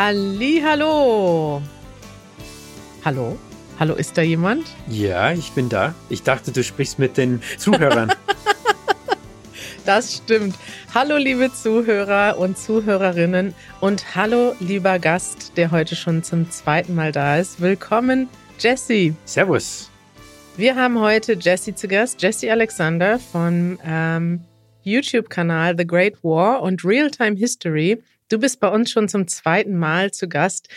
Halli, hallo. Hallo? Hallo, ist da jemand? Ja, ich bin da. Ich dachte, du sprichst mit den Zuhörern. das stimmt. Hallo, liebe Zuhörer und Zuhörerinnen und hallo, lieber Gast, der heute schon zum zweiten Mal da ist. Willkommen, Jesse. Servus. Wir haben heute Jesse zu Gast, Jesse Alexander vom ähm, YouTube-Kanal The Great War und Real-Time History. Du bist bei uns schon zum zweiten Mal zu Gast,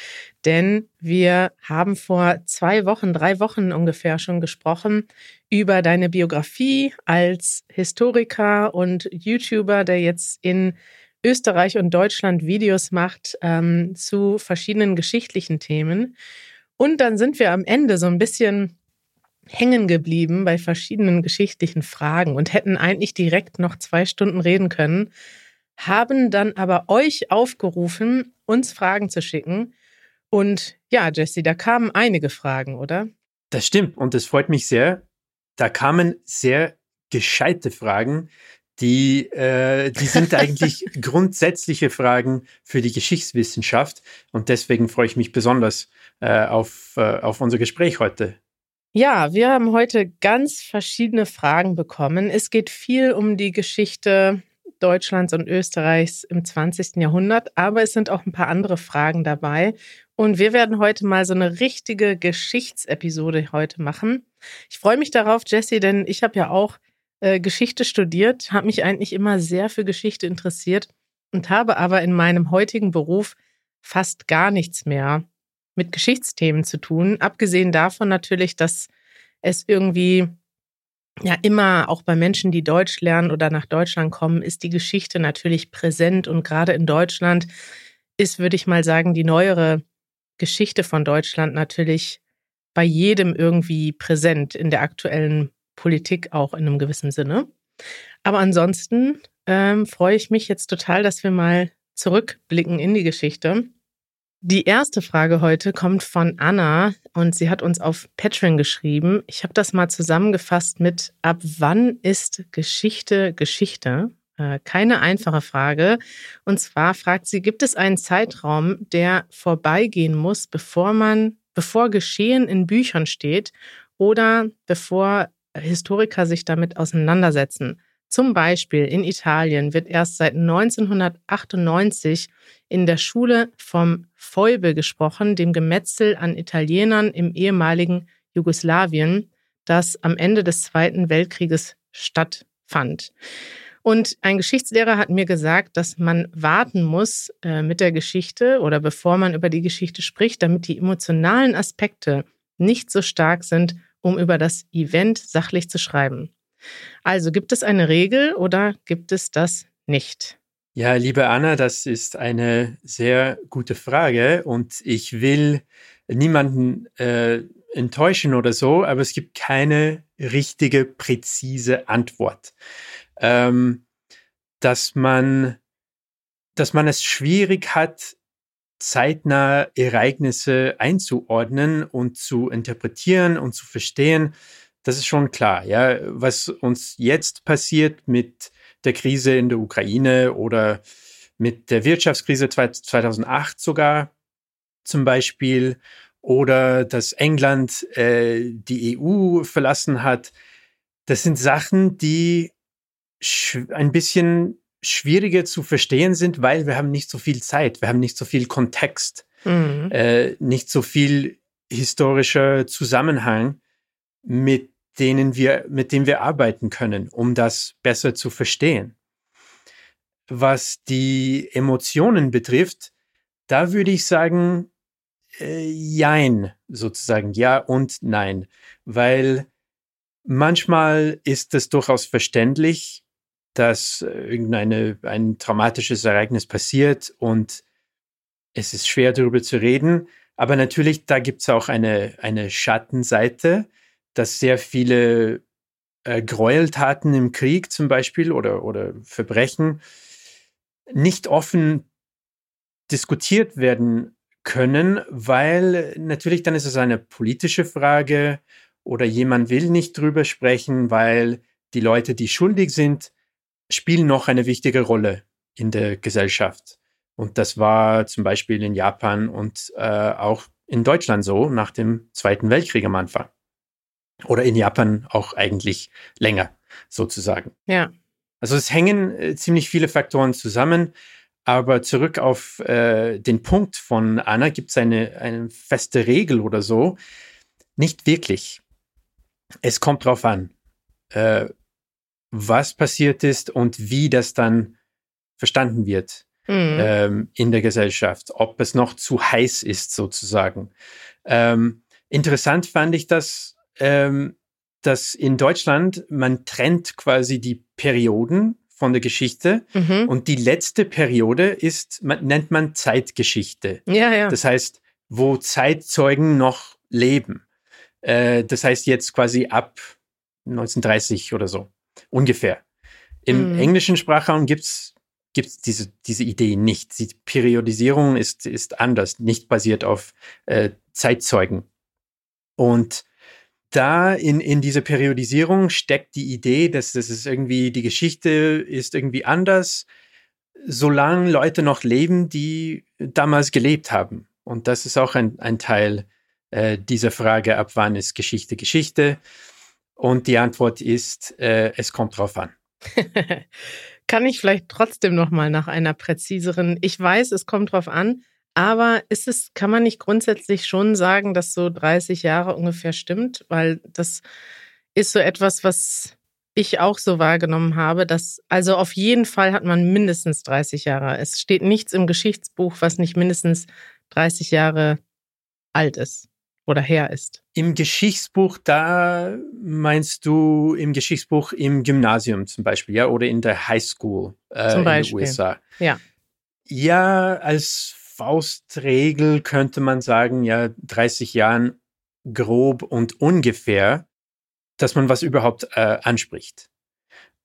denn wir haben vor zwei Wochen, drei Wochen ungefähr schon gesprochen über deine Biografie als Historiker und YouTuber, der jetzt in Österreich und Deutschland Videos macht ähm, zu verschiedenen geschichtlichen Themen. Und dann sind wir am Ende so ein bisschen hängen geblieben bei verschiedenen geschichtlichen Fragen und hätten eigentlich direkt noch zwei Stunden reden können haben dann aber euch aufgerufen, uns Fragen zu schicken. Und ja, Jesse, da kamen einige Fragen, oder? Das stimmt und es freut mich sehr. Da kamen sehr gescheite Fragen, die, äh, die sind eigentlich grundsätzliche Fragen für die Geschichtswissenschaft und deswegen freue ich mich besonders äh, auf, äh, auf unser Gespräch heute. Ja, wir haben heute ganz verschiedene Fragen bekommen. Es geht viel um die Geschichte Deutschlands und Österreichs im 20. Jahrhundert, aber es sind auch ein paar andere Fragen dabei. Und wir werden heute mal so eine richtige Geschichtsepisode heute machen. Ich freue mich darauf, Jesse, denn ich habe ja auch äh, Geschichte studiert, habe mich eigentlich immer sehr für Geschichte interessiert und habe aber in meinem heutigen Beruf fast gar nichts mehr mit Geschichtsthemen zu tun. Abgesehen davon natürlich, dass es irgendwie ja immer auch bei Menschen, die Deutsch lernen oder nach Deutschland kommen, ist die Geschichte natürlich präsent und gerade in Deutschland ist, würde ich mal sagen, die neuere Geschichte von Deutschland natürlich bei jedem irgendwie präsent in der aktuellen Politik auch in einem gewissen Sinne. Aber ansonsten ähm, freue ich mich jetzt total, dass wir mal zurückblicken in die Geschichte die erste Frage heute kommt von Anna und sie hat uns auf Patreon geschrieben. Ich habe das mal zusammengefasst mit Ab wann ist Geschichte Geschichte? Äh, keine einfache Frage. Und zwar fragt sie, gibt es einen Zeitraum, der vorbeigehen muss, bevor man, bevor Geschehen in Büchern steht oder bevor Historiker sich damit auseinandersetzen? Zum Beispiel in Italien wird erst seit 1998 in der Schule vom Feube gesprochen, dem Gemetzel an Italienern im ehemaligen Jugoslawien, das am Ende des Zweiten Weltkrieges stattfand. Und ein Geschichtslehrer hat mir gesagt, dass man warten muss äh, mit der Geschichte oder bevor man über die Geschichte spricht, damit die emotionalen Aspekte nicht so stark sind, um über das Event sachlich zu schreiben. Also gibt es eine Regel oder gibt es das nicht? Ja, liebe Anna, das ist eine sehr gute Frage und ich will niemanden äh, enttäuschen oder so, aber es gibt keine richtige, präzise Antwort. Ähm, dass man, dass man es schwierig hat, zeitnah Ereignisse einzuordnen und zu interpretieren und zu verstehen, das ist schon klar. Ja, was uns jetzt passiert mit der Krise in der Ukraine oder mit der Wirtschaftskrise 2008 sogar zum Beispiel oder dass England äh, die EU verlassen hat, das sind Sachen, die ein bisschen schwieriger zu verstehen sind, weil wir haben nicht so viel Zeit, wir haben nicht so viel Kontext, mhm. äh, nicht so viel historischer Zusammenhang, mit denen wir, mit denen wir arbeiten können, um das besser zu verstehen. Was die Emotionen betrifft, da würde ich sagen, äh, jein, sozusagen, ja und nein, weil manchmal ist es durchaus verständlich, dass irgendeine, ein traumatisches Ereignis passiert und es ist schwer darüber zu reden. Aber natürlich, da gibt es auch eine, eine Schattenseite, dass sehr viele äh, Gräueltaten im Krieg zum Beispiel oder, oder Verbrechen nicht offen diskutiert werden können, weil natürlich dann ist es eine politische Frage oder jemand will nicht drüber sprechen, weil die Leute, die schuldig sind, spielen noch eine wichtige Rolle in der Gesellschaft. Und das war zum Beispiel in Japan und äh, auch in Deutschland so nach dem Zweiten Weltkrieg am Anfang. Oder in Japan auch eigentlich länger, sozusagen. Ja. Also es hängen äh, ziemlich viele Faktoren zusammen. Aber zurück auf äh, den Punkt von Anna, gibt es eine, eine feste Regel oder so? Nicht wirklich. Es kommt drauf an, äh, was passiert ist und wie das dann verstanden wird mhm. ähm, in der Gesellschaft, ob es noch zu heiß ist sozusagen. Ähm, interessant fand ich das, ähm, dass in Deutschland man trennt quasi die Perioden von der Geschichte. Mhm. Und die letzte Periode ist, man, nennt man Zeitgeschichte. Ja, ja. Das heißt, wo Zeitzeugen noch leben. Äh, das heißt jetzt quasi ab 1930 oder so. Ungefähr. Im mhm. englischen Sprachraum gibt's gibt's diese, diese Idee nicht. Die Periodisierung ist, ist anders, nicht basiert auf äh, Zeitzeugen. Und da in, in dieser Periodisierung steckt die Idee, dass das ist irgendwie, die Geschichte ist irgendwie anders, solange Leute noch leben, die damals gelebt haben. Und das ist auch ein, ein Teil äh, dieser Frage, ab wann ist Geschichte Geschichte? Und die Antwort ist, äh, es kommt drauf an. Kann ich vielleicht trotzdem noch mal nach einer präziseren, ich weiß, es kommt drauf an, aber ist es, kann man nicht grundsätzlich schon sagen, dass so 30 Jahre ungefähr stimmt? Weil das ist so etwas, was ich auch so wahrgenommen habe, dass, also auf jeden Fall hat man mindestens 30 Jahre. Es steht nichts im Geschichtsbuch, was nicht mindestens 30 Jahre alt ist oder her ist. Im Geschichtsbuch, da meinst du im Geschichtsbuch im Gymnasium zum Beispiel, ja, oder in der Highschool äh, in den USA. Ja. Ja, als Faustregel könnte man sagen, ja, 30 Jahren grob und ungefähr, dass man was überhaupt äh, anspricht.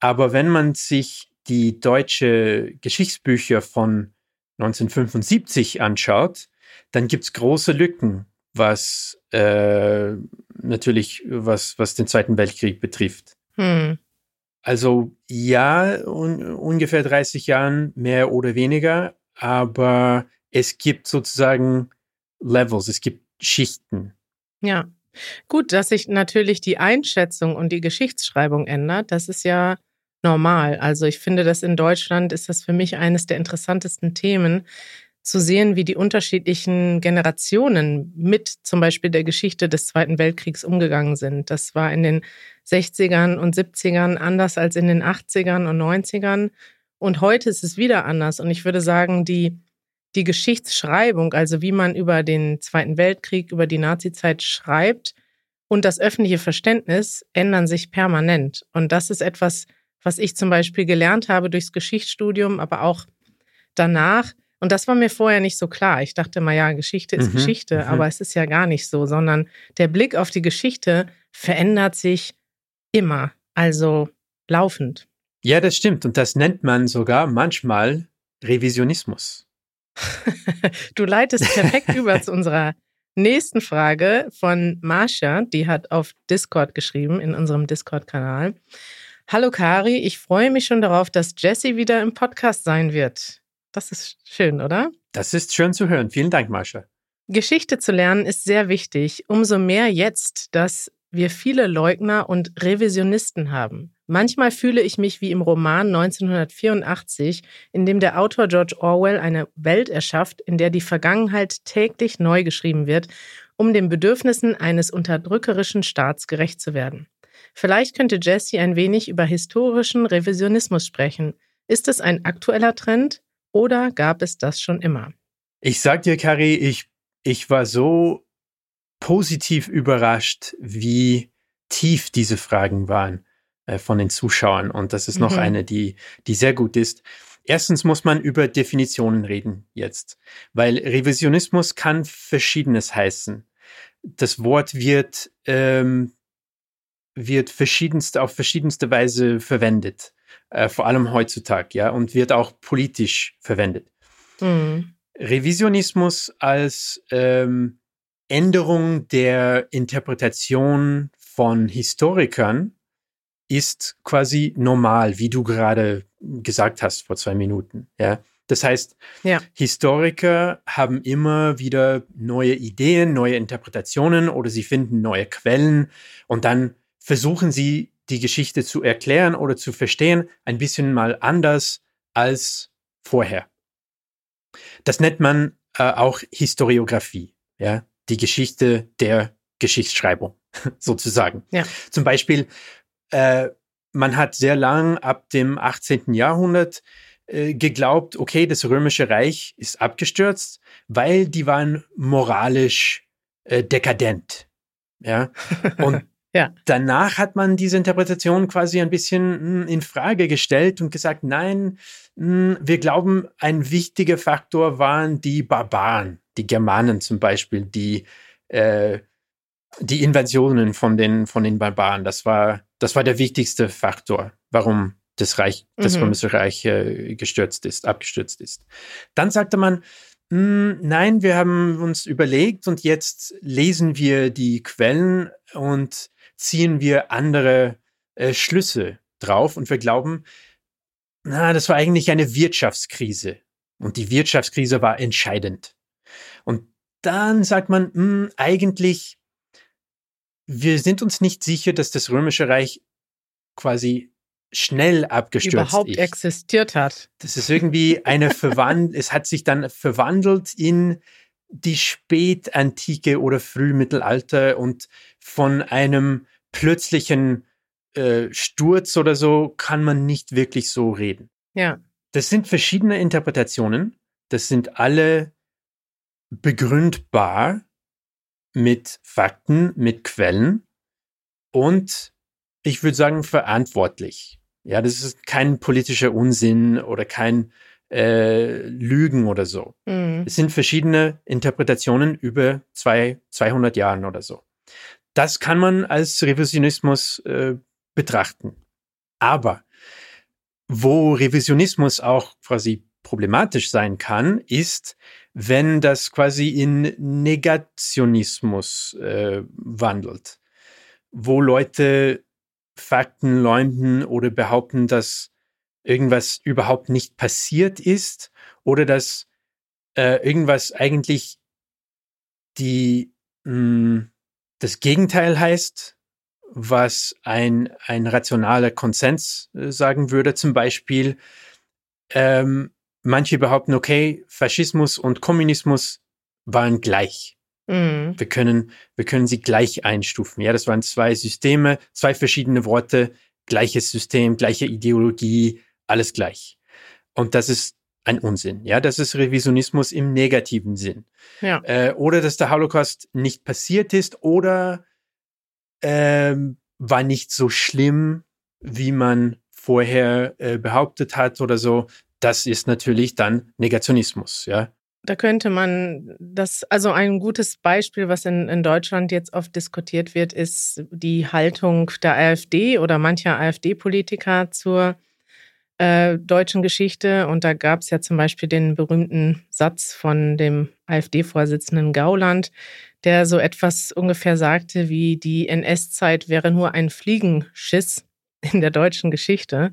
Aber wenn man sich die deutsche Geschichtsbücher von 1975 anschaut, dann gibt es große Lücken, was äh, natürlich, was, was den Zweiten Weltkrieg betrifft. Hm. Also ja, un ungefähr 30 Jahren, mehr oder weniger, aber es gibt sozusagen Levels, es gibt Schichten. Ja. Gut, dass sich natürlich die Einschätzung und die Geschichtsschreibung ändert, das ist ja normal. Also ich finde, dass in Deutschland ist das für mich eines der interessantesten Themen, zu sehen, wie die unterschiedlichen Generationen mit zum Beispiel der Geschichte des Zweiten Weltkriegs umgegangen sind. Das war in den 60ern und 70ern anders als in den 80ern und 90ern. Und heute ist es wieder anders. Und ich würde sagen, die die Geschichtsschreibung, also wie man über den Zweiten Weltkrieg, über die Nazizeit schreibt und das öffentliche Verständnis ändern sich permanent. Und das ist etwas, was ich zum Beispiel gelernt habe durchs Geschichtsstudium, aber auch danach. Und das war mir vorher nicht so klar. Ich dachte mal, ja, Geschichte ist mhm, Geschichte, mhm. aber es ist ja gar nicht so, sondern der Blick auf die Geschichte verändert sich immer, also laufend. Ja, das stimmt. Und das nennt man sogar manchmal Revisionismus. Du leitest perfekt über zu unserer nächsten Frage von Marsha, die hat auf Discord geschrieben, in unserem Discord-Kanal. Hallo Kari, ich freue mich schon darauf, dass Jessie wieder im Podcast sein wird. Das ist schön, oder? Das ist schön zu hören. Vielen Dank, Marsha. Geschichte zu lernen ist sehr wichtig, umso mehr jetzt, dass wir viele Leugner und Revisionisten haben. Manchmal fühle ich mich wie im Roman 1984, in dem der Autor George Orwell eine Welt erschafft, in der die Vergangenheit täglich neu geschrieben wird, um den Bedürfnissen eines unterdrückerischen Staats gerecht zu werden. Vielleicht könnte Jesse ein wenig über historischen Revisionismus sprechen. Ist es ein aktueller Trend oder gab es das schon immer? Ich sag dir, Carrie, ich, ich war so positiv überrascht, wie tief diese Fragen waren. Äh, von den Zuschauern. Und das ist noch mhm. eine, die, die sehr gut ist. Erstens muss man über Definitionen reden jetzt, weil Revisionismus kann Verschiedenes heißen. Das Wort wird, ähm, wird verschiedenste, auf verschiedenste Weise verwendet, äh, vor allem heutzutage, ja, und wird auch politisch verwendet. Mhm. Revisionismus als ähm, Änderung der Interpretation von Historikern ist quasi normal, wie du gerade gesagt hast vor zwei Minuten. Ja, Das heißt, ja. Historiker haben immer wieder neue Ideen, neue Interpretationen oder sie finden neue Quellen und dann versuchen sie die Geschichte zu erklären oder zu verstehen, ein bisschen mal anders als vorher. Das nennt man äh, auch Historiografie, ja, die Geschichte der Geschichtsschreibung sozusagen. Ja. Zum Beispiel, äh, man hat sehr lang ab dem 18. Jahrhundert äh, geglaubt, okay, das Römische Reich ist abgestürzt, weil die waren moralisch äh, dekadent. Ja. Und ja. danach hat man diese Interpretation quasi ein bisschen hm, in Frage gestellt und gesagt, nein, hm, wir glauben, ein wichtiger Faktor waren die Barbaren, die Germanen zum Beispiel, die äh, die Invasionen von den, von den Barbaren, das war, das war der wichtigste Faktor, warum das Reich, das mhm. Römische Reich äh, gestürzt ist, abgestürzt ist. Dann sagte man, hm, nein, wir haben uns überlegt und jetzt lesen wir die Quellen und ziehen wir andere äh, Schlüsse drauf und wir glauben, na, das war eigentlich eine Wirtschaftskrise und die Wirtschaftskrise war entscheidend. Und dann sagt man, mh, hm, eigentlich wir sind uns nicht sicher, dass das Römische Reich quasi schnell abgestürzt überhaupt ist. existiert hat. Das ist irgendwie eine verwandelt, es hat sich dann verwandelt in die Spätantike oder Frühmittelalter und von einem plötzlichen äh, Sturz oder so kann man nicht wirklich so reden. Ja. Das sind verschiedene Interpretationen. Das sind alle begründbar mit Fakten, mit Quellen und ich würde sagen verantwortlich. Ja, das ist kein politischer Unsinn oder kein äh, Lügen oder so. Mhm. Es sind verschiedene Interpretationen über zwei, 200 Jahren oder so. Das kann man als Revisionismus äh, betrachten. Aber wo Revisionismus auch quasi problematisch sein kann, ist, wenn das quasi in Negationismus äh, wandelt, wo Leute Fakten leugnen oder behaupten, dass irgendwas überhaupt nicht passiert ist oder dass äh, irgendwas eigentlich die mh, hm, das Gegenteil heißt, was ein, ein rationaler Konsens äh, sagen würde. Zum Beispiel, ähm, manche behaupten, okay, Faschismus und Kommunismus waren gleich. Mhm. Wir können, wir können sie gleich einstufen. Ja, das waren zwei Systeme, zwei verschiedene Worte, gleiches System, gleiche Ideologie, alles gleich. Und das ist ein Unsinn. Ja, das ist Revisionismus im negativen Sinn. Ja. Äh, oder dass der Holocaust nicht passiert ist oder ähm, war nicht so schlimm, wie man vorher äh, behauptet hat oder so das ist natürlich dann Negationismus, ja. Da könnte man das, also ein gutes Beispiel, was in, in Deutschland jetzt oft diskutiert wird, ist die Haltung der AfD oder mancher AfD-Politiker zur äh, deutschen Geschichte. Und da gab es ja zum Beispiel den berühmten Satz von dem AfD-Vorsitzenden Gauland, der so etwas ungefähr sagte wie, die NS-Zeit wäre nur ein Fliegenschiss in der deutschen Geschichte.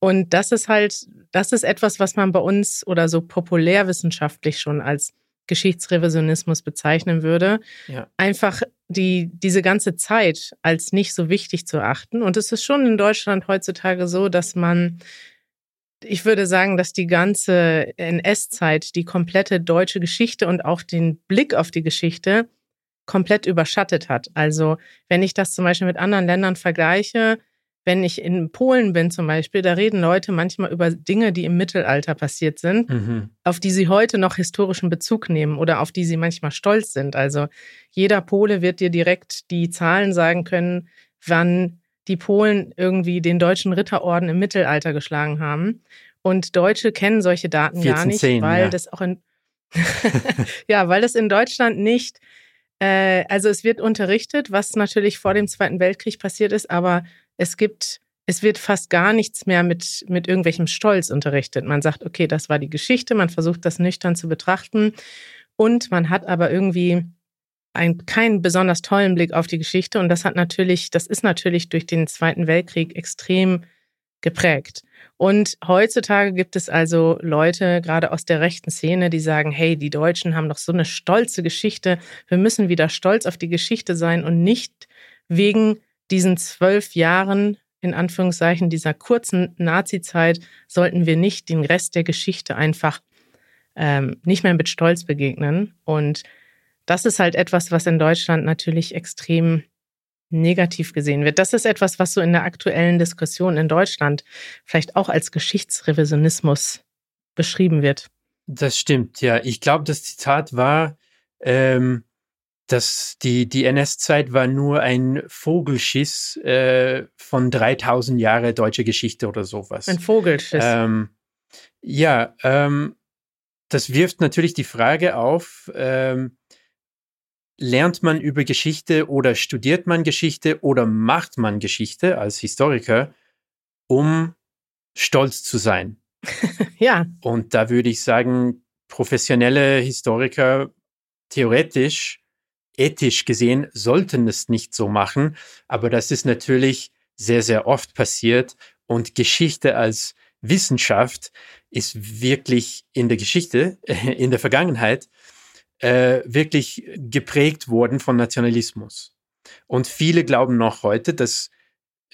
Und das ist halt, das ist etwas, was man bei uns oder so populärwissenschaftlich schon als Geschichtsrevisionismus bezeichnen würde. Ja. Einfach die, diese ganze Zeit als nicht so wichtig zu achten. Und es ist schon in Deutschland heutzutage so, dass man, ich würde sagen, dass die ganze NS-Zeit, die komplette deutsche Geschichte und auch den Blick auf die Geschichte komplett überschattet hat. Also wenn ich das zum Beispiel mit anderen Ländern vergleiche, wenn ich in Polen bin zum Beispiel, da reden Leute manchmal über Dinge, die im Mittelalter passiert sind, mhm. auf die sie heute noch historischen Bezug nehmen oder auf die sie manchmal stolz sind. Also jeder Pole wird dir direkt die Zahlen sagen können, wann die Polen irgendwie den deutschen Ritterorden im Mittelalter geschlagen haben. Und Deutsche kennen solche Daten 14, gar nicht, 10, weil ja. das auch in ja, weil das in Deutschland nicht äh, also es wird unterrichtet, was natürlich vor dem Zweiten Weltkrieg passiert ist, aber es gibt, es wird fast gar nichts mehr mit, mit irgendwelchem Stolz unterrichtet. Man sagt, okay, das war die Geschichte, man versucht das nüchtern zu betrachten und man hat aber irgendwie einen, keinen besonders tollen Blick auf die Geschichte und das hat natürlich, das ist natürlich durch den Zweiten Weltkrieg extrem geprägt. Und heutzutage gibt es also Leute, gerade aus der rechten Szene, die sagen, hey, die Deutschen haben doch so eine stolze Geschichte. Wir müssen wieder stolz auf die Geschichte sein und nicht wegen diesen zwölf Jahren, in Anführungszeichen, dieser kurzen Nazi-Zeit, sollten wir nicht den Rest der Geschichte einfach ähm, nicht mehr mit Stolz begegnen. Und das ist halt etwas, was in Deutschland natürlich extrem negativ gesehen wird. Das ist etwas, was so in der aktuellen Diskussion in Deutschland vielleicht auch als Geschichtsrevisionismus beschrieben wird. Das stimmt, ja. Ich glaube, das Zitat war, ähm, dass die, die NS-Zeit war nur ein Vogelschiss äh, von 3000 Jahre deutsche Geschichte oder sowas. Ein Vogelschiss. Ähm, ja, ähm, das wirft natürlich die Frage auf, ähm, lernt man über Geschichte oder studiert man Geschichte oder macht man Geschichte als Historiker, um stolz zu sein? ja. Und da würde ich sagen, professionelle Historiker theoretisch, ethisch gesehen, sollten es nicht so machen. Aber das ist natürlich sehr, sehr oft passiert. Und Geschichte als Wissenschaft ist wirklich in der Geschichte, in der Vergangenheit, äh, wirklich geprägt worden von Nationalismus. Und viele glauben noch heute, dass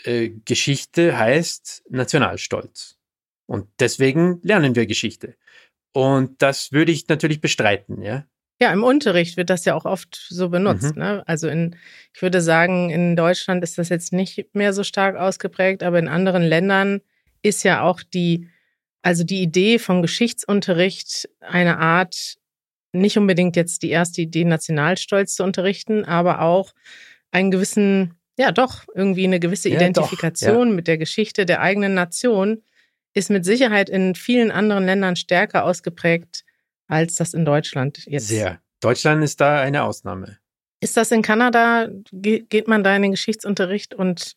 äh, Geschichte heißt Nationalstolz. Und deswegen lernen wir Geschichte. Und das würde ich natürlich bestreiten, ja. Ja, im Unterricht wird das ja auch oft so benutzt. Mhm. Ne? Also in, ich würde sagen, in Deutschland ist das jetzt nicht mehr so stark ausgeprägt, aber in anderen Ländern ist ja auch die, also die Idee vom Geschichtsunterricht eine Art nicht unbedingt jetzt die erste Idee, Nationalstolz zu unterrichten, aber auch einen gewissen, ja doch, irgendwie eine gewisse ja, Identifikation doch, ja. mit der Geschichte der eigenen Nation ist mit Sicherheit in vielen anderen Ländern stärker ausgeprägt, als das in Deutschland jetzt. Sehr. Deutschland ist da eine Ausnahme. Ist das in Kanada? Geht man da in den Geschichtsunterricht und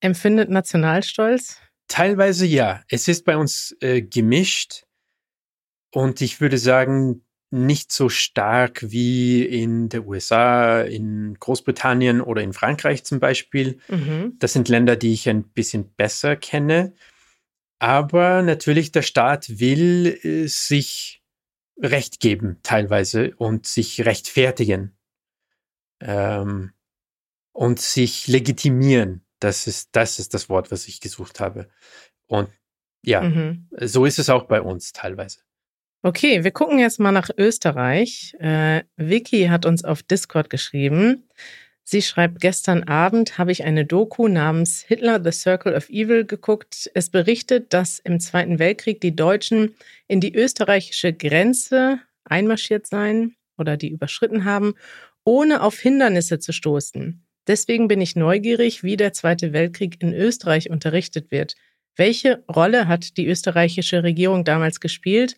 empfindet Nationalstolz? Teilweise ja. Es ist bei uns äh, gemischt. Und ich würde sagen, nicht so stark wie in der USA, in Großbritannien oder in Frankreich zum Beispiel. Mhm. Das sind Länder, die ich ein bisschen besser kenne. Aber natürlich, der Staat will äh, sich Recht geben teilweise und sich rechtfertigen ähm, und sich legitimieren. Das ist, das ist das Wort, was ich gesucht habe. Und ja, mhm. so ist es auch bei uns teilweise. Okay, wir gucken jetzt mal nach Österreich. Äh, Vicky hat uns auf Discord geschrieben. Sie schreibt, gestern Abend habe ich eine Doku namens Hitler, The Circle of Evil geguckt. Es berichtet, dass im Zweiten Weltkrieg die Deutschen in die österreichische Grenze einmarschiert seien oder die überschritten haben, ohne auf Hindernisse zu stoßen. Deswegen bin ich neugierig, wie der Zweite Weltkrieg in Österreich unterrichtet wird. Welche Rolle hat die österreichische Regierung damals gespielt?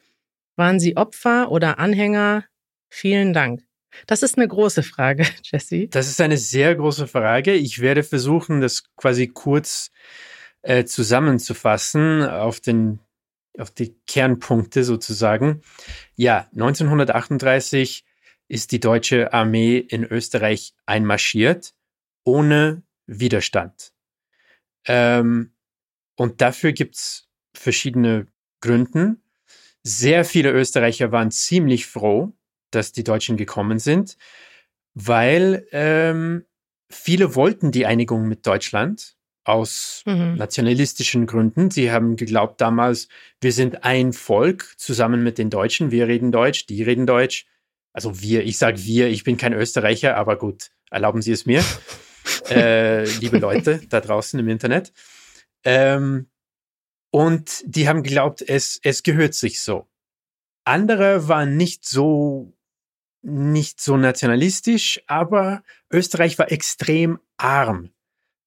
Waren Sie Opfer oder Anhänger? Vielen Dank. Das ist eine große Frage, Jesse. Das ist eine sehr große Frage. Ich werde versuchen, das quasi kurz äh, zusammenzufassen auf den auf die Kernpunkte sozusagen. Ja, 1938 ist die deutsche Armee in Österreich einmarschiert, ohne Widerstand. Ähm, und dafür gibt's verschiedene Gründe. Sehr viele Österreicher waren ziemlich froh, dass die Deutschen gekommen sind, weil ähm, viele wollten die Einigung mit Deutschland aus mhm. nationalistischen Gründen. Sie haben geglaubt damals, wir sind ein Volk zusammen mit den Deutschen. Wir reden Deutsch, die reden Deutsch. Also wir, ich sage wir, ich bin kein Österreicher, aber gut, erlauben Sie es mir, äh, liebe Leute da draußen im Internet. Ähm, und die haben geglaubt, es, es gehört sich so. Andere waren nicht so, nicht so nationalistisch, aber Österreich war extrem arm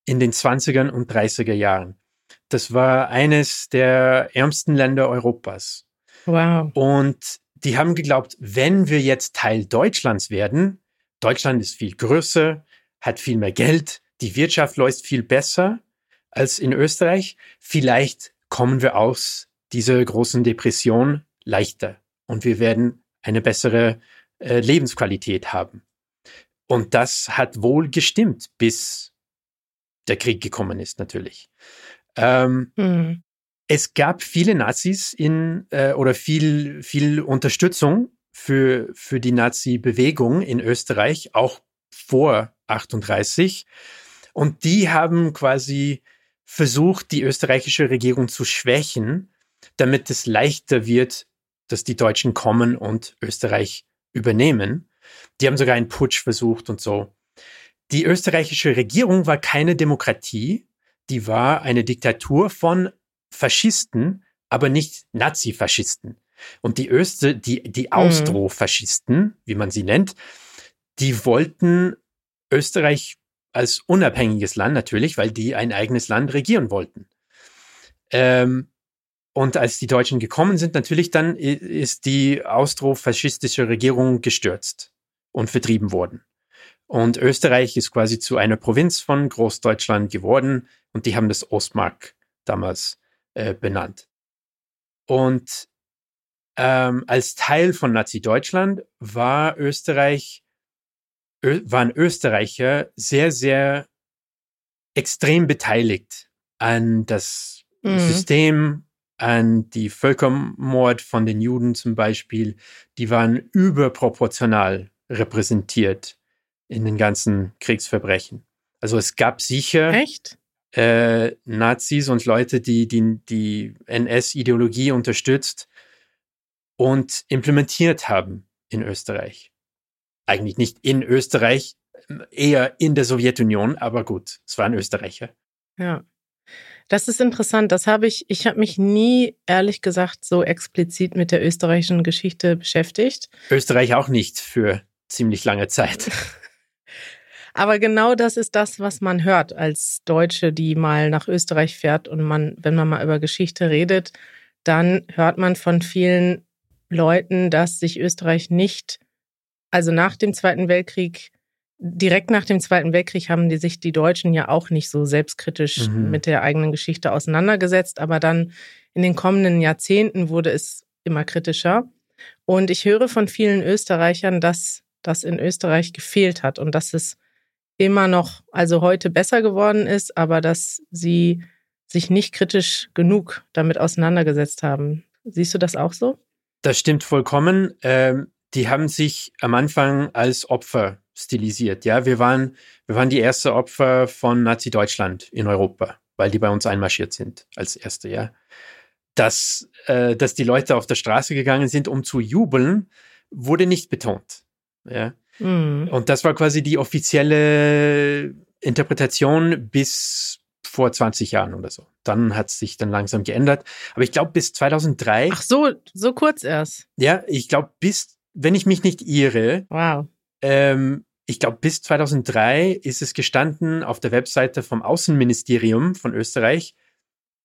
in den 20er und 30er Jahren. Das war eines der ärmsten Länder Europas. Wow. Und die haben geglaubt, wenn wir jetzt Teil Deutschlands werden, Deutschland ist viel größer, hat viel mehr Geld, die Wirtschaft läuft viel besser als in Österreich, vielleicht kommen wir aus dieser großen Depression leichter und wir werden eine bessere äh, Lebensqualität haben. Und das hat wohl gestimmt, bis der Krieg gekommen ist natürlich. Ähm, mhm. Es gab viele Nazis in äh, oder viel, viel Unterstützung für, für die Nazi-Bewegung in Österreich, auch vor 38. Und die haben quasi versucht, die österreichische Regierung zu schwächen, damit es leichter wird, dass die Deutschen kommen und Österreich übernehmen. Die haben sogar einen Putsch versucht und so. Die österreichische Regierung war keine Demokratie, die war eine Diktatur von Faschisten, aber nicht Nazi-Faschisten. Und die Öste, die, die mhm. Austro-Faschisten, wie man sie nennt, die wollten Österreich als unabhängiges Land natürlich, weil die ein eigenes Land regieren wollten. Ähm, und als die Deutschen gekommen sind, natürlich dann ist die austrofaschistische Regierung gestürzt und vertrieben worden. Und Österreich ist quasi zu einer Provinz von Großdeutschland geworden und die haben das Ostmark damals äh, benannt. Und ähm, als Teil von Nazi-Deutschland war Österreich, Ö waren Österreicher sehr, sehr extrem beteiligt an das mhm. System, an die Völkermord von den Juden zum Beispiel. Die waren überproportional repräsentiert in den ganzen Kriegsverbrechen. Also es gab sicher? Äh, Nazis und Leute, die die, die NS-Ideologie unterstützt und implementiert haben in Österreich. Eigentlich nicht in Österreich, eher in der Sowjetunion, aber gut, es waren Österreicher. Ja. Das ist interessant. Das habe ich, ich habe mich nie, ehrlich gesagt, so explizit mit der österreichischen Geschichte beschäftigt. Österreich auch nicht für ziemlich lange Zeit. Aber genau das ist das, was man hört als Deutsche, die mal nach Österreich fährt und man, wenn man mal über Geschichte redet, dann hört man von vielen Leuten, dass sich Österreich nicht, also nach dem Zweiten Weltkrieg, direkt nach dem Zweiten Weltkrieg haben die sich die Deutschen ja auch nicht so selbstkritisch mhm. mit der eigenen Geschichte auseinandergesetzt, aber dann in den kommenden Jahrzehnten wurde es immer kritischer. Und ich höre von vielen Österreichern, dass das in Österreich gefehlt hat und dass es immer noch, also heute besser geworden ist, aber dass sie sich nicht kritisch genug damit auseinandergesetzt haben. Siehst du das auch so? Das stimmt vollkommen. Ähm, die haben sich am Anfang als Opfer stilisiert. Ja, wir waren, wir waren die erste Opfer von Nazi-Deutschland in Europa, weil die bei uns einmarschiert sind als erste, ja. Dass, äh, dass die Leute auf der Straße gegangen sind, um zu jubeln, wurde nicht betont. Ja. Mhm. Und das war quasi die offizielle Interpretation bis vor 20 Jahren oder so. Dann hat es sich dann langsam geändert. Aber ich glaube, bis 2003. Ach so, so kurz erst. Ja, ich glaube, bis, wenn ich mich nicht irre. Wow. Ähm, ich glaube, bis 2003 ist es gestanden auf der Webseite vom Außenministerium von Österreich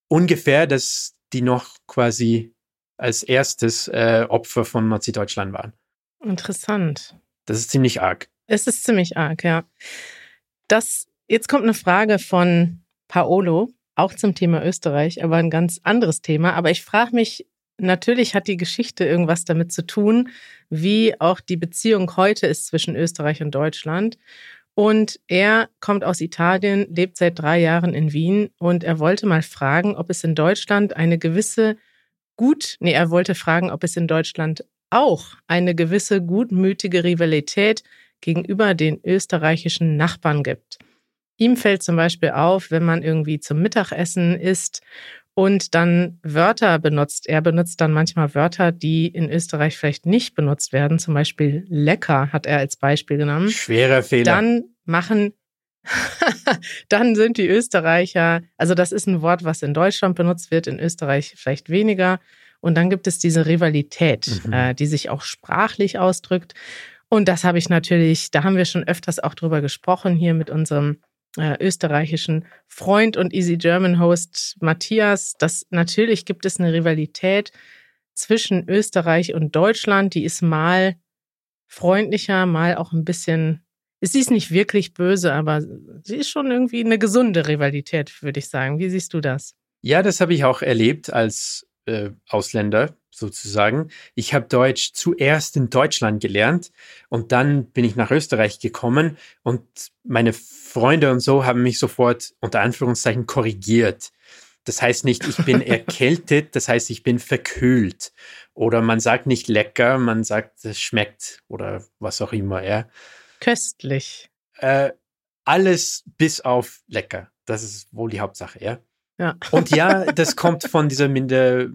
ungefähr, dass die noch quasi als erstes äh, Opfer von Nazi-Deutschland waren. Interessant. Das ist ziemlich arg. Es ist ziemlich arg, ja. Das, jetzt kommt eine Frage von Paolo, auch zum Thema Österreich, aber ein ganz anderes Thema. Aber ich frage mich, natürlich hat die Geschichte irgendwas damit zu tun, wie auch die Beziehung heute ist zwischen Österreich und Deutschland. Und er kommt aus Italien, lebt seit drei Jahren in Wien und er wollte mal fragen, ob es in Deutschland eine gewisse gut, nee, er wollte fragen, ob es in Deutschland auch eine gewisse gutmütige Rivalität gegenüber den österreichischen Nachbarn gibt. Ihm fällt zum Beispiel auf, wenn man irgendwie zum Mittagessen isst und dann Wörter benutzt. Er benutzt dann manchmal Wörter, die in Österreich vielleicht nicht benutzt werden. Zum Beispiel lecker hat er als Beispiel genommen. Schwerer Fehler. Dann machen, dann sind die Österreicher, also das ist ein Wort, was in Deutschland benutzt wird, in Österreich vielleicht weniger. Und dann gibt es diese Rivalität, mhm. äh, die sich auch sprachlich ausdrückt. Und das habe ich natürlich, da haben wir schon öfters auch drüber gesprochen hier mit unserem äh, österreichischen Freund und Easy German Host Matthias. Das natürlich gibt es eine Rivalität zwischen Österreich und Deutschland. Die ist mal freundlicher, mal auch ein bisschen. Sie ist nicht wirklich böse, aber sie ist schon irgendwie eine gesunde Rivalität, würde ich sagen. Wie siehst du das? Ja, das habe ich auch erlebt als äh, Ausländer sozusagen. Ich habe Deutsch zuerst in Deutschland gelernt und dann bin ich nach Österreich gekommen und meine Freunde und so haben mich sofort unter Anführungszeichen korrigiert. Das heißt nicht, ich bin erkältet, das heißt, ich bin verkühlt. Oder man sagt nicht lecker, man sagt, es schmeckt oder was auch immer, ja. Köstlich. Äh, alles bis auf lecker. Das ist wohl die Hauptsache, ja. Ja. Und ja, das kommt von dieser Minder, äh,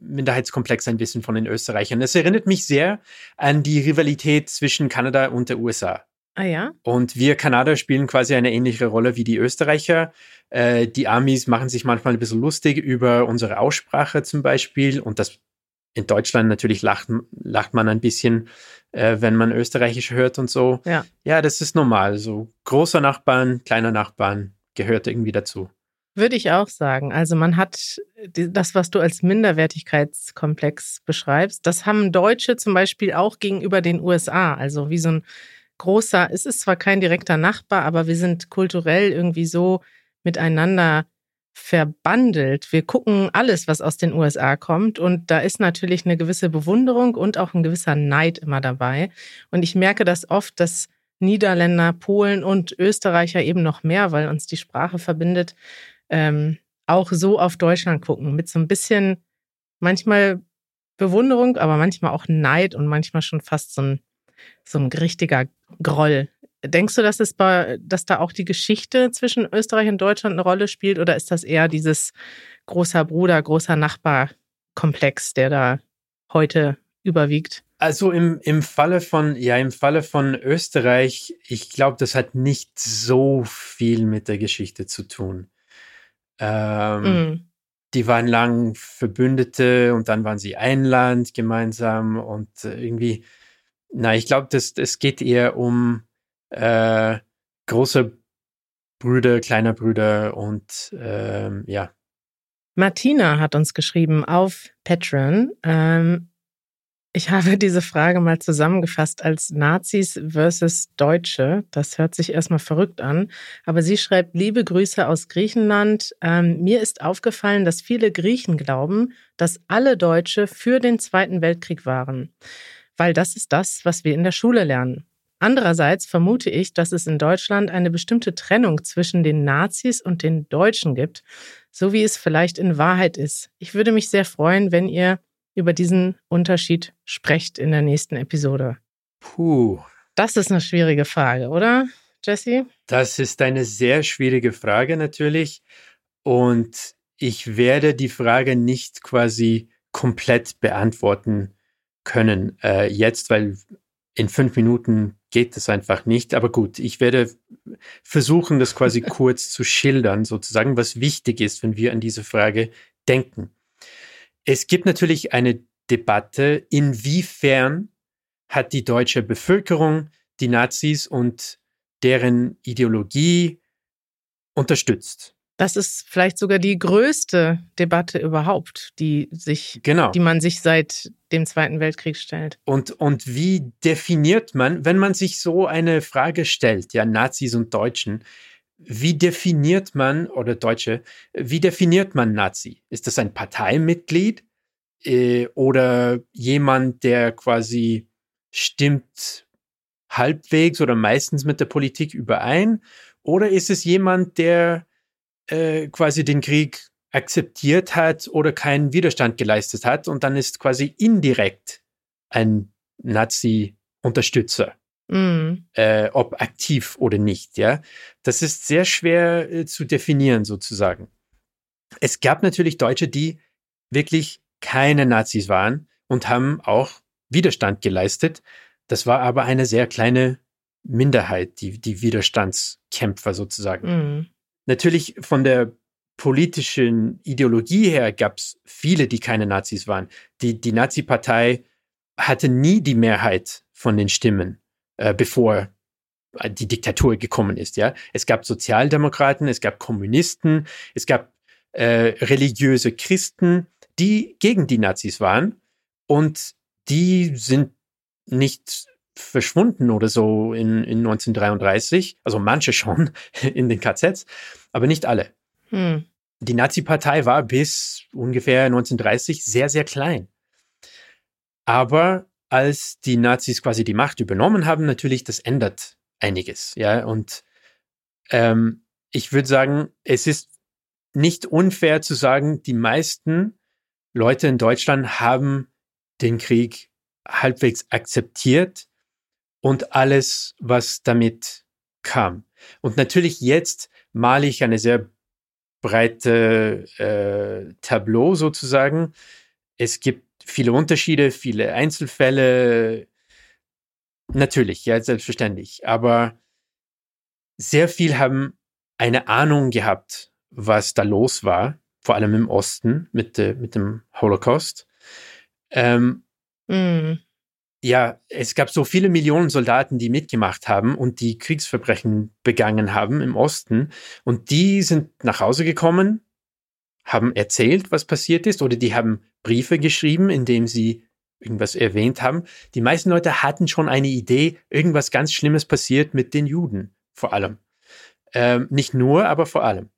Minderheitskomplex ein bisschen von den Österreichern. Es erinnert mich sehr an die Rivalität zwischen Kanada und der USA. Ah ja? Und wir Kanadier spielen quasi eine ähnliche Rolle wie die Österreicher. Äh, die Amis machen sich manchmal ein bisschen lustig über unsere Aussprache zum Beispiel. Und das in Deutschland natürlich lacht, lacht man ein bisschen, äh, wenn man Österreichisch hört und so. Ja. ja, das ist normal. So großer Nachbarn, kleiner Nachbarn gehört irgendwie dazu. Würde ich auch sagen. Also man hat das, was du als Minderwertigkeitskomplex beschreibst, das haben Deutsche zum Beispiel auch gegenüber den USA. Also wie so ein großer, es ist zwar kein direkter Nachbar, aber wir sind kulturell irgendwie so miteinander verbandelt. Wir gucken alles, was aus den USA kommt und da ist natürlich eine gewisse Bewunderung und auch ein gewisser Neid immer dabei. Und ich merke das oft, dass Niederländer, Polen und Österreicher eben noch mehr, weil uns die Sprache verbindet, ähm, auch so auf Deutschland gucken, mit so ein bisschen manchmal Bewunderung, aber manchmal auch Neid und manchmal schon fast so ein, so ein richtiger Groll. Denkst du, dass, es bei, dass da auch die Geschichte zwischen Österreich und Deutschland eine Rolle spielt oder ist das eher dieses großer Bruder, großer Nachbar-Komplex, der da heute überwiegt? Also im, im Falle von, ja, im Falle von Österreich, ich glaube, das hat nicht so viel mit der Geschichte zu tun. Ähm, mm. Die waren lang Verbündete und dann waren sie ein Land gemeinsam und äh, irgendwie, na, ich glaube, das geht eher um äh, große Brüder, kleiner Brüder und ähm, ja. Martina hat uns geschrieben auf Patreon. Ähm, ich habe diese Frage mal zusammengefasst als Nazis versus Deutsche. Das hört sich erstmal verrückt an. Aber sie schreibt, liebe Grüße aus Griechenland. Ähm, mir ist aufgefallen, dass viele Griechen glauben, dass alle Deutsche für den Zweiten Weltkrieg waren. Weil das ist das, was wir in der Schule lernen. Andererseits vermute ich, dass es in Deutschland eine bestimmte Trennung zwischen den Nazis und den Deutschen gibt, so wie es vielleicht in Wahrheit ist. Ich würde mich sehr freuen, wenn ihr über diesen Unterschied sprecht in der nächsten Episode? Puh. Das ist eine schwierige Frage, oder, Jesse? Das ist eine sehr schwierige Frage natürlich. Und ich werde die Frage nicht quasi komplett beantworten können äh, jetzt, weil in fünf Minuten geht es einfach nicht. Aber gut, ich werde versuchen, das quasi kurz zu schildern, sozusagen, was wichtig ist, wenn wir an diese Frage denken. Es gibt natürlich eine Debatte, inwiefern hat die deutsche Bevölkerung die Nazis und deren Ideologie unterstützt. Das ist vielleicht sogar die größte Debatte überhaupt, die sich, genau. die man sich seit dem Zweiten Weltkrieg stellt. Und, und wie definiert man, wenn man sich so eine Frage stellt, ja, Nazis und Deutschen, wie definiert man, oder Deutsche, wie definiert man Nazi? Ist das ein Parteimitglied äh, oder jemand, der quasi stimmt halbwegs oder meistens mit der Politik überein? Oder ist es jemand, der äh, quasi den Krieg akzeptiert hat oder keinen Widerstand geleistet hat und dann ist quasi indirekt ein Nazi-Unterstützer? Mm. Äh, ob aktiv oder nicht, ja. Das ist sehr schwer äh, zu definieren, sozusagen. Es gab natürlich Deutsche, die wirklich keine Nazis waren und haben auch Widerstand geleistet. Das war aber eine sehr kleine Minderheit, die, die Widerstandskämpfer sozusagen. Mm. Natürlich von der politischen Ideologie her gab es viele, die keine Nazis waren. Die, die Nazi-Partei hatte nie die Mehrheit von den Stimmen äh, bevor die Diktatur gekommen ist. Ja, es gab Sozialdemokraten, es gab Kommunisten, es gab äh, religiöse Christen, die gegen die Nazis waren und die sind nicht verschwunden oder so in, in 1933, also manche schon in den KZs, aber nicht alle. Hm. Die Nazi-Partei war bis ungefähr 1930 sehr, sehr klein. Aber als die Nazis quasi die Macht übernommen haben, natürlich, das ändert einiges. Ja, und ähm, ich würde sagen, es ist nicht unfair zu sagen, die meisten Leute in Deutschland haben den Krieg halbwegs akzeptiert und alles, was damit kam. Und natürlich jetzt male ich eine sehr breite äh, Tableau sozusagen. Es gibt viele Unterschiede, viele Einzelfälle. Natürlich, ja, selbstverständlich. Aber sehr viel haben eine Ahnung gehabt, was da los war, vor allem im Osten mit, äh, mit dem Holocaust. Ähm, mm. Ja, es gab so viele Millionen Soldaten, die mitgemacht haben und die Kriegsverbrechen begangen haben im Osten. Und die sind nach Hause gekommen, haben erzählt, was passiert ist, oder die haben Briefe geschrieben, in dem sie irgendwas erwähnt haben. Die meisten Leute hatten schon eine Idee, irgendwas ganz Schlimmes passiert mit den Juden, vor allem. Ähm, nicht nur, aber vor allem.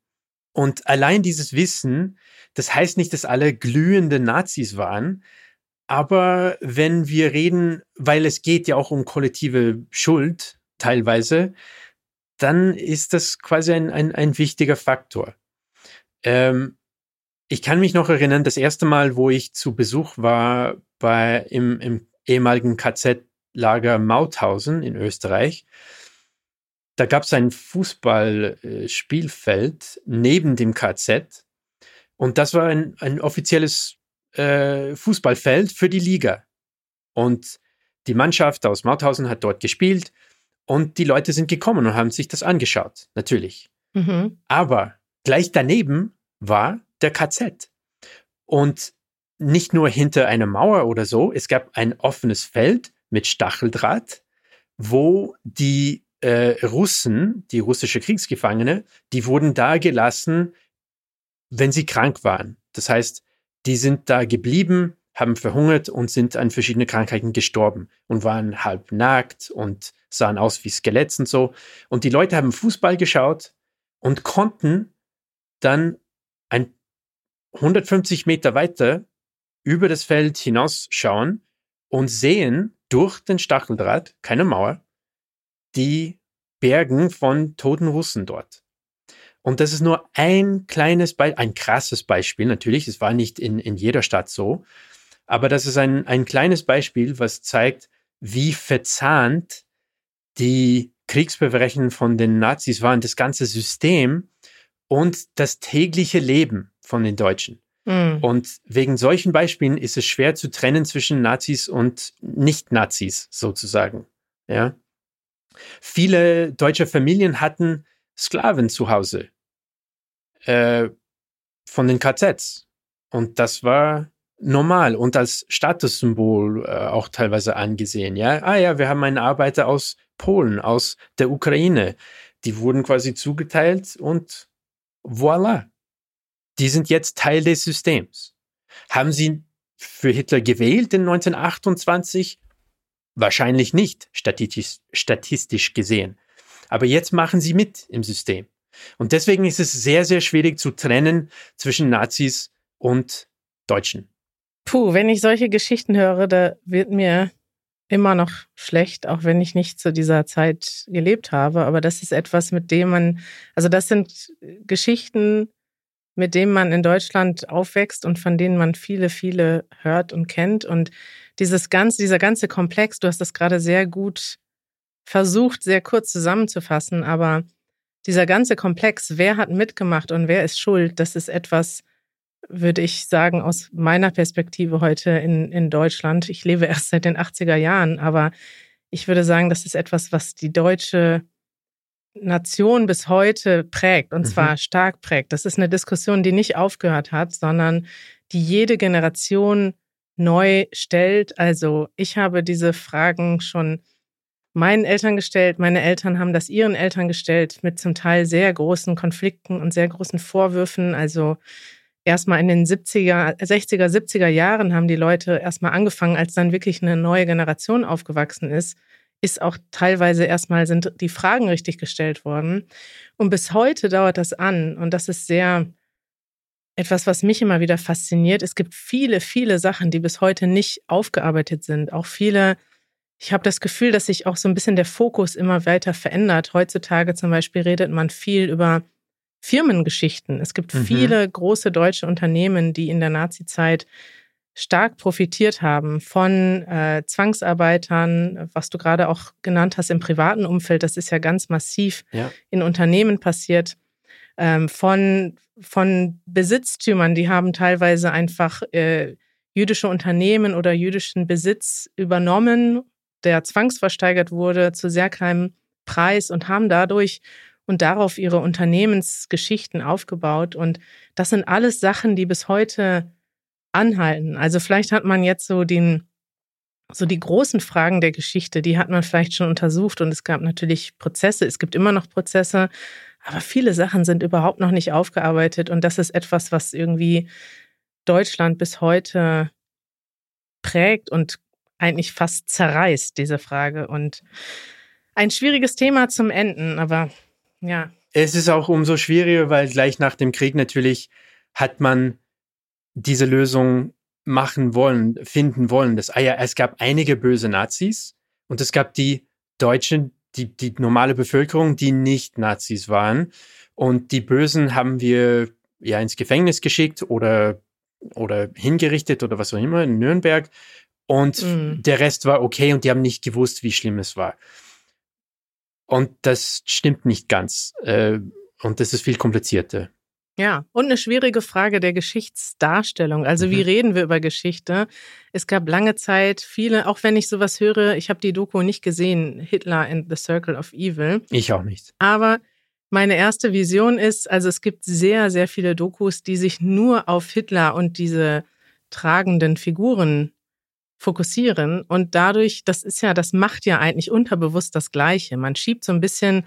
Und allein dieses Wissen, das heißt nicht, dass alle glühende Nazis waren, aber wenn wir reden, weil es geht ja auch um kollektive Schuld teilweise, dann ist das quasi ein, ein, ein wichtiger Faktor. Ähm, ich kann mich noch erinnern, das erste Mal, wo ich zu Besuch war bei, im, im ehemaligen KZ-Lager Mauthausen in Österreich, da gab es ein Fußballspielfeld neben dem KZ und das war ein, ein offizielles äh, Fußballfeld für die Liga. Und die Mannschaft aus Mauthausen hat dort gespielt und die Leute sind gekommen und haben sich das angeschaut, natürlich. Mhm. Aber gleich daneben war der KZ. Und nicht nur hinter einer Mauer oder so, es gab ein offenes Feld mit Stacheldraht, wo die äh, Russen, die russische Kriegsgefangene, die wurden da gelassen, wenn sie krank waren. Das heißt, die sind da geblieben, haben verhungert und sind an verschiedene Krankheiten gestorben und waren halb nackt und sahen aus wie Skeletts und so. Und die Leute haben Fußball geschaut und konnten dann ein 150 Meter weiter über das Feld hinausschauen und sehen durch den Stacheldraht, keine Mauer, die Bergen von toten Russen dort. Und das ist nur ein kleines Beispiel, ein krasses Beispiel natürlich. Es war nicht in, in jeder Stadt so. Aber das ist ein, ein kleines Beispiel, was zeigt, wie verzahnt die Kriegsverbrechen von den Nazis waren, das ganze System und das tägliche Leben von den Deutschen. Mhm. Und wegen solchen Beispielen ist es schwer zu trennen zwischen Nazis und Nicht-Nazis sozusagen. Ja. Viele deutsche Familien hatten Sklaven zu Hause äh, von den KZs. Und das war normal und als Statussymbol äh, auch teilweise angesehen. Ja, ah ja, wir haben einen Arbeiter aus Polen, aus der Ukraine. Die wurden quasi zugeteilt und voilà. Die sind jetzt Teil des Systems. Haben sie für Hitler gewählt in 1928? Wahrscheinlich nicht, statistisch, statistisch gesehen. Aber jetzt machen sie mit im System. Und deswegen ist es sehr, sehr schwierig zu trennen zwischen Nazis und Deutschen. Puh, wenn ich solche Geschichten höre, da wird mir immer noch schlecht, auch wenn ich nicht zu dieser Zeit gelebt habe. Aber das ist etwas, mit dem man, also das sind Geschichten, mit denen man in Deutschland aufwächst und von denen man viele, viele hört und kennt. Und dieses ganze, dieser ganze Komplex, du hast das gerade sehr gut versucht, sehr kurz zusammenzufassen, aber dieser ganze Komplex, wer hat mitgemacht und wer ist schuld, das ist etwas, würde ich sagen, aus meiner Perspektive heute in, in Deutschland. Ich lebe erst seit den 80er Jahren, aber ich würde sagen, das ist etwas, was die deutsche Nation bis heute prägt und mhm. zwar stark prägt. Das ist eine Diskussion, die nicht aufgehört hat, sondern die jede Generation neu stellt. Also ich habe diese Fragen schon meinen Eltern gestellt. Meine Eltern haben das ihren Eltern gestellt mit zum Teil sehr großen Konflikten und sehr großen Vorwürfen. Also erstmal in den 70er, 60er, 70er Jahren haben die Leute erstmal angefangen, als dann wirklich eine neue Generation aufgewachsen ist, ist auch teilweise erstmal sind die Fragen richtig gestellt worden. Und bis heute dauert das an. Und das ist sehr etwas, was mich immer wieder fasziniert. Es gibt viele, viele Sachen, die bis heute nicht aufgearbeitet sind. Auch viele ich habe das Gefühl, dass sich auch so ein bisschen der Fokus immer weiter verändert. Heutzutage zum Beispiel redet man viel über Firmengeschichten. Es gibt mhm. viele große deutsche Unternehmen, die in der Nazizeit stark profitiert haben von äh, Zwangsarbeitern, was du gerade auch genannt hast im privaten Umfeld. Das ist ja ganz massiv ja. in Unternehmen passiert. Ähm, von, von Besitztümern, die haben teilweise einfach äh, jüdische Unternehmen oder jüdischen Besitz übernommen, der zwangsversteigert wurde zu sehr kleinem Preis und haben dadurch und darauf ihre Unternehmensgeschichten aufgebaut. Und das sind alles Sachen, die bis heute anhalten. Also vielleicht hat man jetzt so den, so die großen Fragen der Geschichte, die hat man vielleicht schon untersucht und es gab natürlich Prozesse, es gibt immer noch Prozesse, aber viele Sachen sind überhaupt noch nicht aufgearbeitet und das ist etwas, was irgendwie Deutschland bis heute prägt und eigentlich fast zerreißt, diese Frage. Und ein schwieriges Thema zum Enden, aber ja. Es ist auch umso schwieriger, weil gleich nach dem Krieg natürlich hat man diese Lösung machen wollen, finden wollen. Das, ah ja, es gab einige böse Nazis und es gab die Deutschen, die, die normale Bevölkerung, die nicht Nazis waren. Und die Bösen haben wir ja ins Gefängnis geschickt oder, oder hingerichtet oder was auch immer in Nürnberg. Und mhm. der Rest war okay und die haben nicht gewusst, wie schlimm es war. Und das stimmt nicht ganz. Äh, und das ist viel komplizierter. Ja, und eine schwierige Frage der Geschichtsdarstellung. Also mhm. wie reden wir über Geschichte? Es gab lange Zeit viele, auch wenn ich sowas höre, ich habe die Doku nicht gesehen, Hitler and the Circle of Evil. Ich auch nicht. Aber meine erste Vision ist, also es gibt sehr, sehr viele Dokus, die sich nur auf Hitler und diese tragenden Figuren fokussieren. Und dadurch, das ist ja, das macht ja eigentlich unterbewusst das Gleiche. Man schiebt so ein bisschen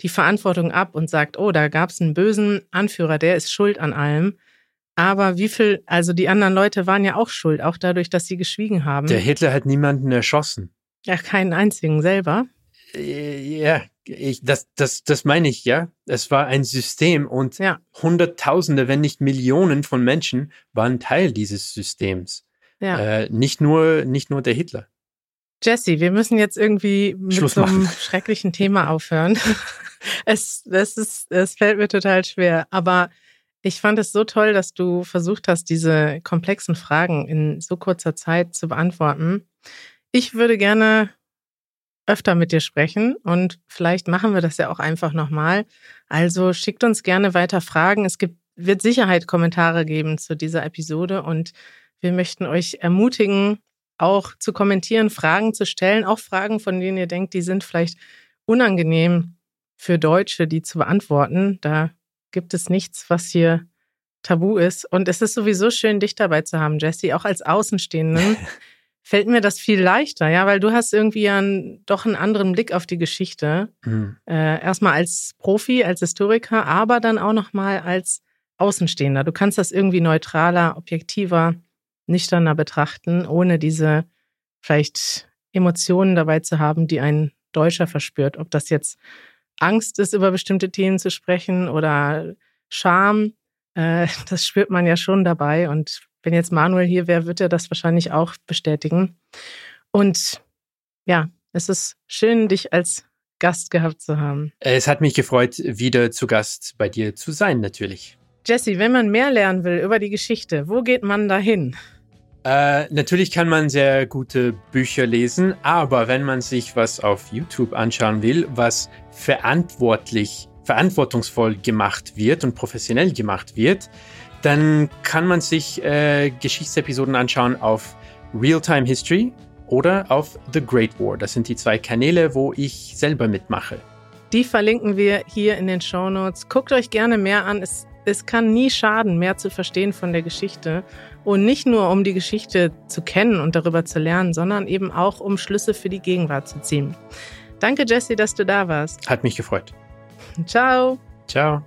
die Verantwortung ab und sagt, oh, da gab es einen bösen Anführer, der ist schuld an allem. Aber wie viel, also die anderen Leute waren ja auch schuld, auch dadurch, dass sie geschwiegen haben. Der Hitler hat niemanden erschossen. Ja, keinen einzigen selber. Äh, ja, ich, das, das, das meine ich, ja. Es war ein System und ja. Hunderttausende, wenn nicht Millionen von Menschen waren Teil dieses Systems. Ja. Äh, nicht, nur, nicht nur der Hitler. Jesse, wir müssen jetzt irgendwie mit Schluss so einem schrecklichen Thema aufhören. es, es, ist, es fällt mir total schwer. Aber ich fand es so toll, dass du versucht hast, diese komplexen Fragen in so kurzer Zeit zu beantworten. Ich würde gerne öfter mit dir sprechen und vielleicht machen wir das ja auch einfach nochmal. Also schickt uns gerne weiter Fragen. Es gibt, wird Sicherheit Kommentare geben zu dieser Episode und wir möchten euch ermutigen, auch zu kommentieren, Fragen zu stellen, auch Fragen, von denen ihr denkt, die sind vielleicht unangenehm für Deutsche, die zu beantworten. Da gibt es nichts, was hier tabu ist. Und es ist sowieso schön, dich dabei zu haben, Jesse, auch als Außenstehenden. fällt mir das viel leichter, ja, weil du hast irgendwie ja einen, doch einen anderen Blick auf die Geschichte. Mhm. Äh, erstmal als Profi, als Historiker, aber dann auch nochmal als Außenstehender. Du kannst das irgendwie neutraler, objektiver nüchterner betrachten, ohne diese vielleicht Emotionen dabei zu haben, die ein Deutscher verspürt. Ob das jetzt Angst ist, über bestimmte Themen zu sprechen oder Scham, äh, das spürt man ja schon dabei. Und wenn jetzt Manuel hier wäre, wird er das wahrscheinlich auch bestätigen. Und ja, es ist schön, dich als Gast gehabt zu haben. Es hat mich gefreut, wieder zu Gast bei dir zu sein, natürlich. Jesse, wenn man mehr lernen will über die Geschichte, wo geht man da hin? Äh, natürlich kann man sehr gute Bücher lesen, aber wenn man sich was auf YouTube anschauen will, was verantwortlich, verantwortungsvoll gemacht wird und professionell gemacht wird, dann kann man sich äh, Geschichtsepisoden anschauen auf Real-Time History oder auf The Great War. Das sind die zwei Kanäle, wo ich selber mitmache. Die verlinken wir hier in den Show Notes. Guckt euch gerne mehr an. Es es kann nie schaden, mehr zu verstehen von der Geschichte. Und nicht nur, um die Geschichte zu kennen und darüber zu lernen, sondern eben auch, um Schlüsse für die Gegenwart zu ziehen. Danke, Jesse, dass du da warst. Hat mich gefreut. Ciao. Ciao.